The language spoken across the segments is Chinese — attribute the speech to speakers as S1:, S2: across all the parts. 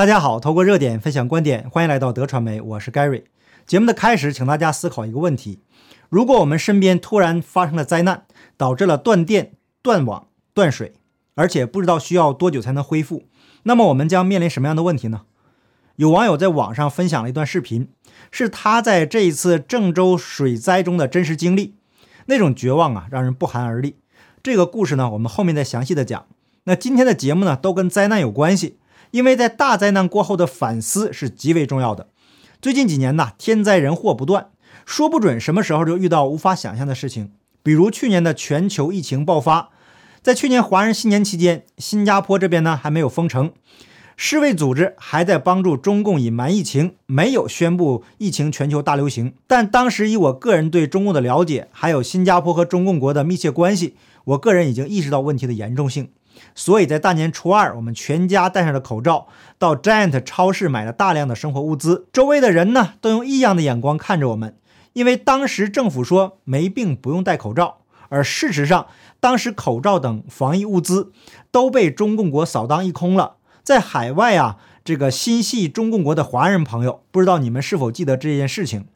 S1: 大家好，透过热点分享观点，欢迎来到德传媒，我是 Gary。节目的开始，请大家思考一个问题：如果我们身边突然发生了灾难，导致了断电、断网、断水，而且不知道需要多久才能恢复，那么我们将面临什么样的问题呢？有网友在网上分享了一段视频，是他在这一次郑州水灾中的真实经历，那种绝望啊，让人不寒而栗。这个故事呢，我们后面再详细的讲。那今天的节目呢，都跟灾难有关系。因为在大灾难过后的反思是极为重要的。最近几年呢，天灾人祸不断，说不准什么时候就遇到无法想象的事情。比如去年的全球疫情爆发，在去年华人新年期间，新加坡这边呢还没有封城，世卫组织还在帮助中共隐瞒疫情，没有宣布疫情全球大流行。但当时以我个人对中共的了解，还有新加坡和中共国的密切关系，我个人已经意识到问题的严重性。所以在大年初二，我们全家戴上了口罩，到 Giant 超市买了大量的生活物资。周围的人呢，都用异样的眼光看着我们，因为当时政府说没病不用戴口罩，而事实上，当时口罩等防疫物资都被中共国扫荡一空了。在海外啊，这个心系中共国的华人朋友，不知道你们是否记得这件事情？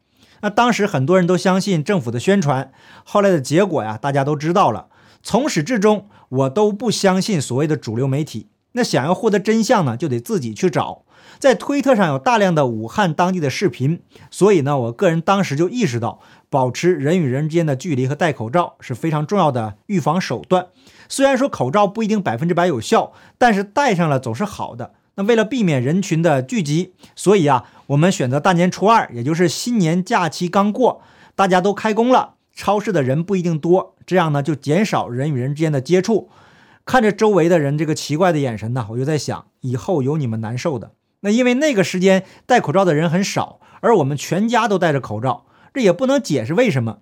S1: 那当时很多人都相信政府的宣传，后来的结果呀，大家都知道了。从始至终。我都不相信所谓的主流媒体。那想要获得真相呢，就得自己去找。在推特上有大量的武汉当地的视频，所以呢，我个人当时就意识到，保持人与人之间的距离和戴口罩是非常重要的预防手段。虽然说口罩不一定百分之百有效，但是戴上了总是好的。那为了避免人群的聚集，所以啊，我们选择大年初二，也就是新年假期刚过，大家都开工了。超市的人不一定多，这样呢就减少人与人之间的接触。看着周围的人这个奇怪的眼神呢，我就在想，以后有你们难受的。那因为那个时间戴口罩的人很少，而我们全家都戴着口罩，这也不能解释为什么。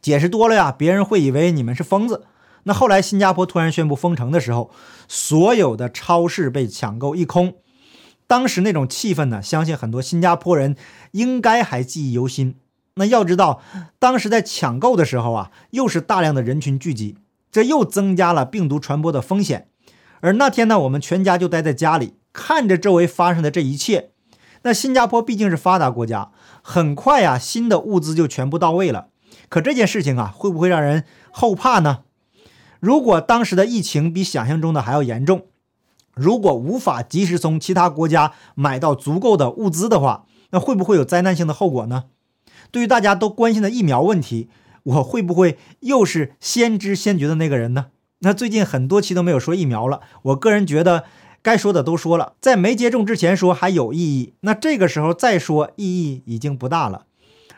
S1: 解释多了呀，别人会以为你们是疯子。那后来新加坡突然宣布封城的时候，所有的超市被抢购一空，当时那种气氛呢，相信很多新加坡人应该还记忆犹新。那要知道，当时在抢购的时候啊，又是大量的人群聚集，这又增加了病毒传播的风险。而那天呢，我们全家就待在家里，看着周围发生的这一切。那新加坡毕竟是发达国家，很快啊，新的物资就全部到位了。可这件事情啊，会不会让人后怕呢？如果当时的疫情比想象中的还要严重，如果无法及时从其他国家买到足够的物资的话，那会不会有灾难性的后果呢？对于大家都关心的疫苗问题，我会不会又是先知先觉的那个人呢？那最近很多期都没有说疫苗了，我个人觉得该说的都说了，在没接种之前说还有意义，那这个时候再说意义已经不大了。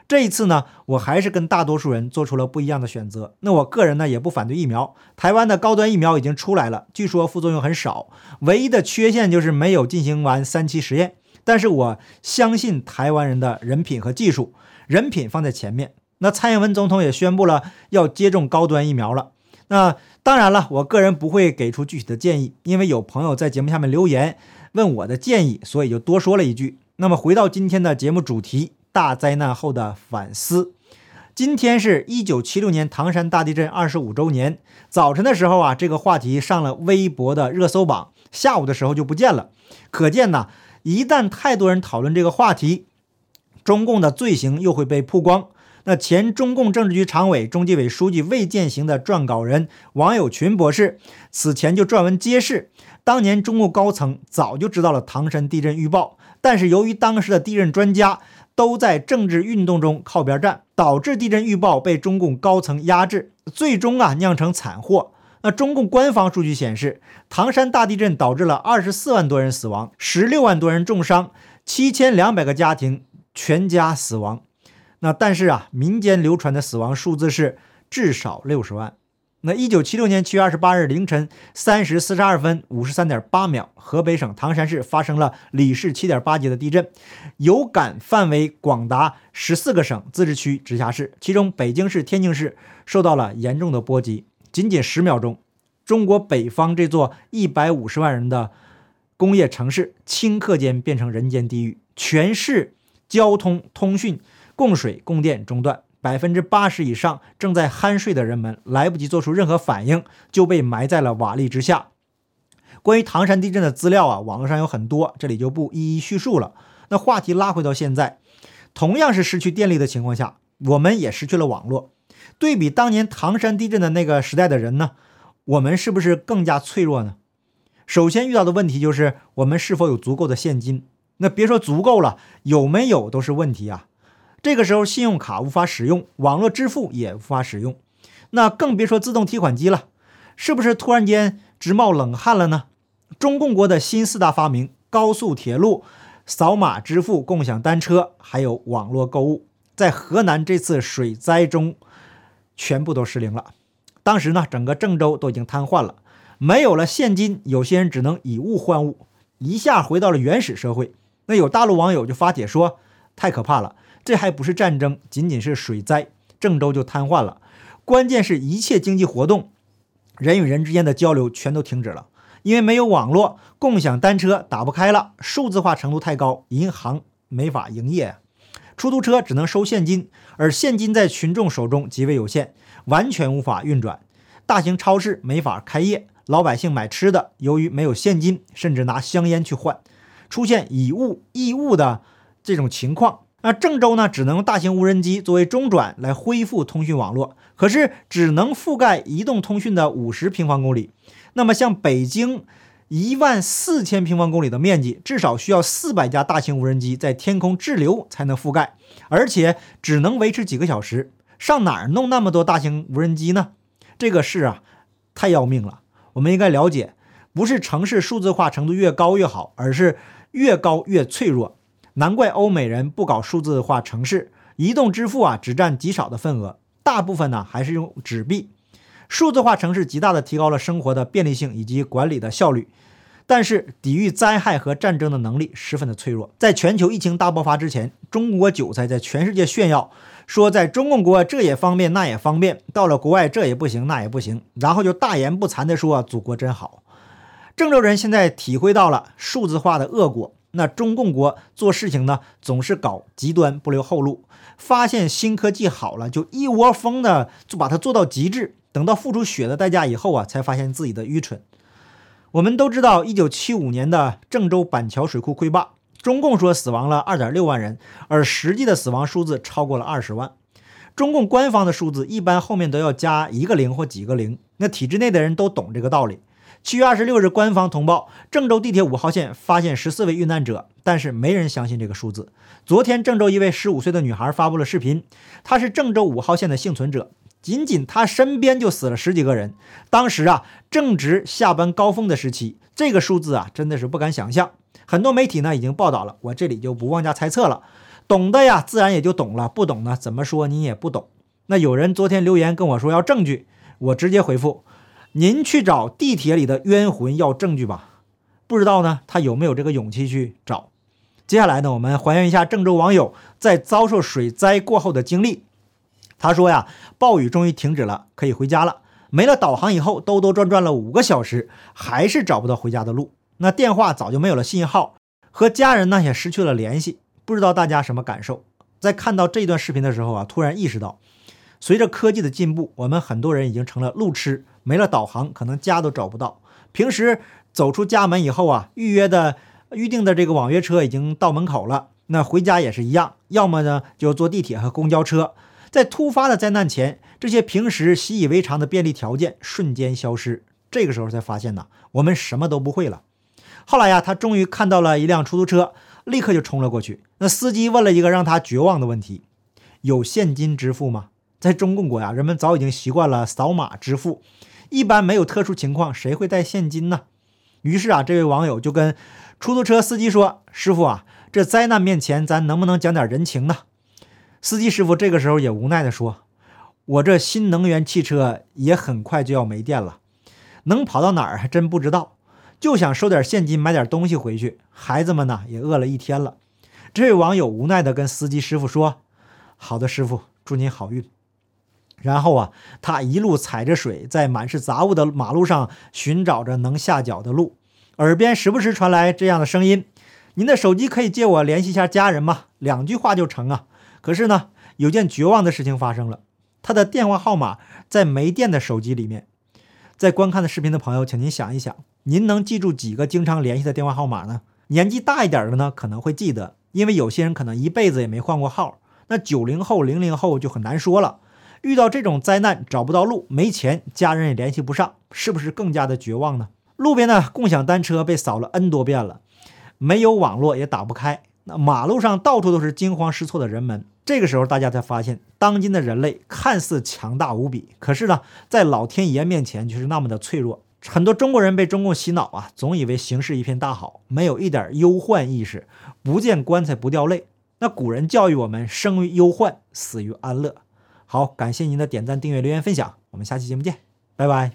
S1: 这一次呢，我还是跟大多数人做出了不一样的选择。那我个人呢也不反对疫苗，台湾的高端疫苗已经出来了，据说副作用很少，唯一的缺陷就是没有进行完三期实验。但是我相信台湾人的人品和技术。人品放在前面，那蔡英文总统也宣布了要接种高端疫苗了。那当然了，我个人不会给出具体的建议，因为有朋友在节目下面留言问我的建议，所以就多说了一句。那么回到今天的节目主题：大灾难后的反思。今天是一九七六年唐山大地震二十五周年。早晨的时候啊，这个话题上了微博的热搜榜，下午的时候就不见了。可见呢，一旦太多人讨论这个话题。中共的罪行又会被曝光。那前中共政治局常委、中纪委书记魏建行的撰稿人王友群博士此前就撰文揭示，当年中共高层早就知道了唐山地震预报，但是由于当时的地震专家都在政治运动中靠边站，导致地震预报被中共高层压制，最终啊酿成惨祸。那中共官方数据显示，唐山大地震导致了二十四万多人死亡，十六万多人重伤，七千两百个家庭。全家死亡，那但是啊，民间流传的死亡数字是至少六十万。那一九七六年七月二十八日凌晨三时四十二分五十三点八秒，河北省唐山市发生了里氏七点八级的地震，有感范围广达十四个省、自治区、直辖市，其中北京市、天津市受到了严重的波及。仅仅十秒钟，中国北方这座一百五十万人的工业城市顷刻间变成人间地狱，全市。交通、通讯、供水、供电中断，百分之八十以上正在酣睡的人们来不及做出任何反应，就被埋在了瓦砾之下。关于唐山地震的资料啊，网络上有很多，这里就不一一叙述了。那话题拉回到现在，同样是失去电力的情况下，我们也失去了网络。对比当年唐山地震的那个时代的人呢，我们是不是更加脆弱呢？首先遇到的问题就是我们是否有足够的现金？那别说足够了，有没有都是问题啊。这个时候信用卡无法使用，网络支付也无法使用，那更别说自动提款机了。是不是突然间直冒冷汗了呢？中共国的新四大发明：高速铁路、扫码支付、共享单车，还有网络购物，在河南这次水灾中。全部都失灵了。当时呢，整个郑州都已经瘫痪了，没有了现金，有些人只能以物换物，一下回到了原始社会。那有大陆网友就发帖说：“太可怕了，这还不是战争，仅仅是水灾，郑州就瘫痪了。关键是一切经济活动，人与人之间的交流全都停止了，因为没有网络，共享单车打不开了，数字化程度太高，银行没法营业。”出租车只能收现金，而现金在群众手中极为有限，完全无法运转。大型超市没法开业，老百姓买吃的，由于没有现金，甚至拿香烟去换，出现以物易物的这种情况。那郑州呢，只能用大型无人机作为中转来恢复通讯网络，可是只能覆盖移动通讯的五十平方公里。那么像北京。一万四千平方公里的面积，至少需要四百架大型无人机在天空滞留才能覆盖，而且只能维持几个小时。上哪儿弄那么多大型无人机呢？这个事啊，太要命了。我们应该了解，不是城市数字化程度越高越好，而是越高越脆弱。难怪欧美人不搞数字化城市，移动支付啊只占极少的份额，大部分呢还是用纸币。数字化城市极大地提高了生活的便利性以及管理的效率，但是抵御灾害和战争的能力十分的脆弱。在全球疫情大爆发之前，中国韭菜在全世界炫耀说，在中共国这也方便那也方便，到了国外这也不行那也不行，然后就大言不惭地说祖国真好。郑州人现在体会到了数字化的恶果，那中共国做事情呢总是搞极端不留后路，发现新科技好了就一窝蜂的就把它做到极致。等到付出血的代价以后啊，才发现自己的愚蠢。我们都知道，一九七五年的郑州板桥水库溃坝，中共说死亡了二点六万人，而实际的死亡数字超过了二十万。中共官方的数字一般后面都要加一个零或几个零，那体制内的人都懂这个道理。七月二十六日，官方通报郑州地铁五号线发现十四位遇难者，但是没人相信这个数字。昨天，郑州一位十五岁的女孩发布了视频，她是郑州五号线的幸存者。仅仅她身边就死了十几个人，当时啊正值下班高峰的时期，这个数字啊真的是不敢想象。很多媒体呢已经报道了，我这里就不妄加猜测了。懂的呀自然也就懂了，不懂呢怎么说你也不懂。那有人昨天留言跟我说要证据，我直接回复：您去找地铁里的冤魂要证据吧。不知道呢他有没有这个勇气去找。接下来呢我们还原一下郑州网友在遭受水灾过后的经历。他说呀，暴雨终于停止了，可以回家了。没了导航以后，兜兜转转了五个小时，还是找不到回家的路。那电话早就没有了信号，和家人呢也失去了联系。不知道大家什么感受？在看到这段视频的时候啊，突然意识到，随着科技的进步，我们很多人已经成了路痴，没了导航，可能家都找不到。平时走出家门以后啊，预约的、预定的这个网约车已经到门口了，那回家也是一样，要么呢就坐地铁和公交车。在突发的灾难前，这些平时习以为常的便利条件瞬间消失。这个时候才发现呢，我们什么都不会了。后来呀，他终于看到了一辆出租车，立刻就冲了过去。那司机问了一个让他绝望的问题：“有现金支付吗？”在中共国呀，人们早已经习惯了扫码支付，一般没有特殊情况，谁会带现金呢？于是啊，这位网友就跟出租车司机说：“师傅啊，这灾难面前，咱能不能讲点人情呢？”司机师傅这个时候也无奈地说：“我这新能源汽车也很快就要没电了，能跑到哪儿还真不知道，就想收点现金买点东西回去。孩子们呢也饿了一天了。”这位网友无奈地跟司机师傅说：“好的，师傅，祝您好运。”然后啊，他一路踩着水，在满是杂物的马路上寻找着能下脚的路，耳边时不时传来这样的声音：“您的手机可以借我联系一下家人吗？两句话就成啊。”可是呢，有件绝望的事情发生了，他的电话号码在没电的手机里面。在观看的视频的朋友，请您想一想，您能记住几个经常联系的电话号码呢？年纪大一点的呢，可能会记得，因为有些人可能一辈子也没换过号。那九零后、零零后就很难说了。遇到这种灾难，找不到路，没钱，家人也联系不上，是不是更加的绝望呢？路边的共享单车被扫了 N 多遍了，没有网络也打不开。那马路上到处都是惊慌失措的人们。这个时候，大家才发现，当今的人类看似强大无比，可是呢，在老天爷面前却是那么的脆弱。很多中国人被中共洗脑啊，总以为形势一片大好，没有一点忧患意识，不见棺材不掉泪。那古人教育我们：生于忧患，死于安乐。好，感谢您的点赞、订阅、留言、分享，我们下期节目见，拜拜。